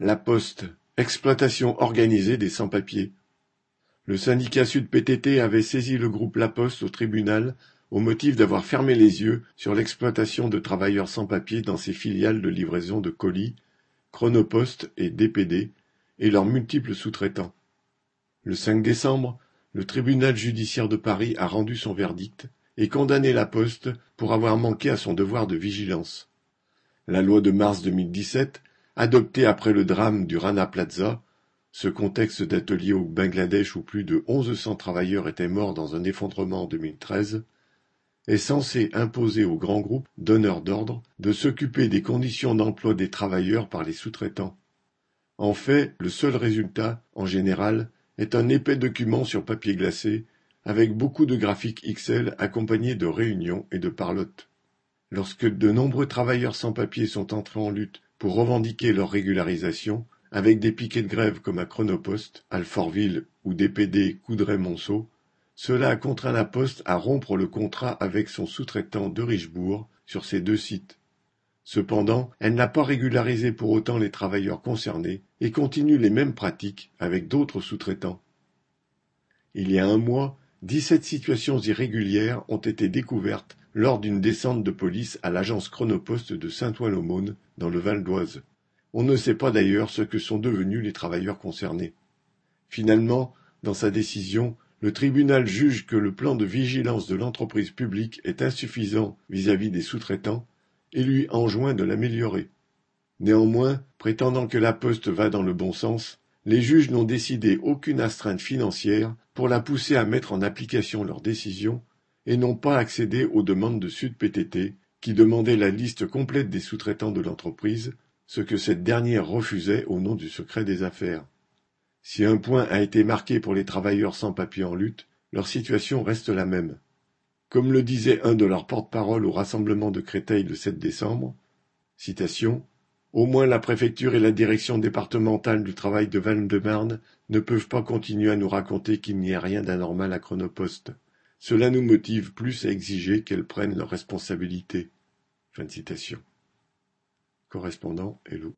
La Poste, exploitation organisée des sans-papiers. Le syndicat Sud-PTT avait saisi le groupe La Poste au tribunal au motif d'avoir fermé les yeux sur l'exploitation de travailleurs sans-papiers dans ses filiales de livraison de colis, Chronopost et DPD, et leurs multiples sous-traitants. Le 5 décembre, le tribunal judiciaire de Paris a rendu son verdict et condamné La Poste pour avoir manqué à son devoir de vigilance. La loi de mars 2017 Adopté après le drame du Rana Plaza, ce contexte d'atelier au Bangladesh où plus de onze cents travailleurs étaient morts dans un effondrement en 2013, est censé imposer aux grands groupes donneurs d'ordre de s'occuper des conditions d'emploi des travailleurs par les sous-traitants. En fait, le seul résultat, en général, est un épais document sur papier glacé, avec beaucoup de graphiques XL accompagnés de réunions et de parlottes. Lorsque de nombreux travailleurs sans papier sont entrés en lutte pour revendiquer leur régularisation, avec des piquets de grève comme à Chronopost, Alfortville ou DPD Coudray-Monceau, cela a contraint la Poste à rompre le contrat avec son sous-traitant de Richebourg sur ces deux sites. Cependant, elle n'a pas régularisé pour autant les travailleurs concernés et continue les mêmes pratiques avec d'autres sous-traitants. Il y a un mois, dix-sept situations irrégulières ont été découvertes lors d'une descente de police à l'agence Chronopost de Saint-Ouen-l'Aumône, dans le Val d'Oise. On ne sait pas d'ailleurs ce que sont devenus les travailleurs concernés. Finalement, dans sa décision, le tribunal juge que le plan de vigilance de l'entreprise publique est insuffisant vis-à-vis des sous-traitants et lui enjoint de l'améliorer. Néanmoins, prétendant que la Poste va dans le bon sens, les juges n'ont décidé aucune astreinte financière pour la pousser à mettre en application leur décision et n'ont pas accédé aux demandes de Sud-PTT, qui demandait la liste complète des sous-traitants de l'entreprise, ce que cette dernière refusait au nom du secret des affaires. Si un point a été marqué pour les travailleurs sans papier en lutte, leur situation reste la même. Comme le disait un de leurs porte-parole au rassemblement de Créteil le 7 décembre, Au moins la préfecture et la direction départementale du travail de Val-de-Marne ne peuvent pas continuer à nous raconter qu'il n'y a rien d'anormal à Chronopost. Cela nous motive plus à exiger qu'elles prennent leurs responsabilités. Correspondant Hello.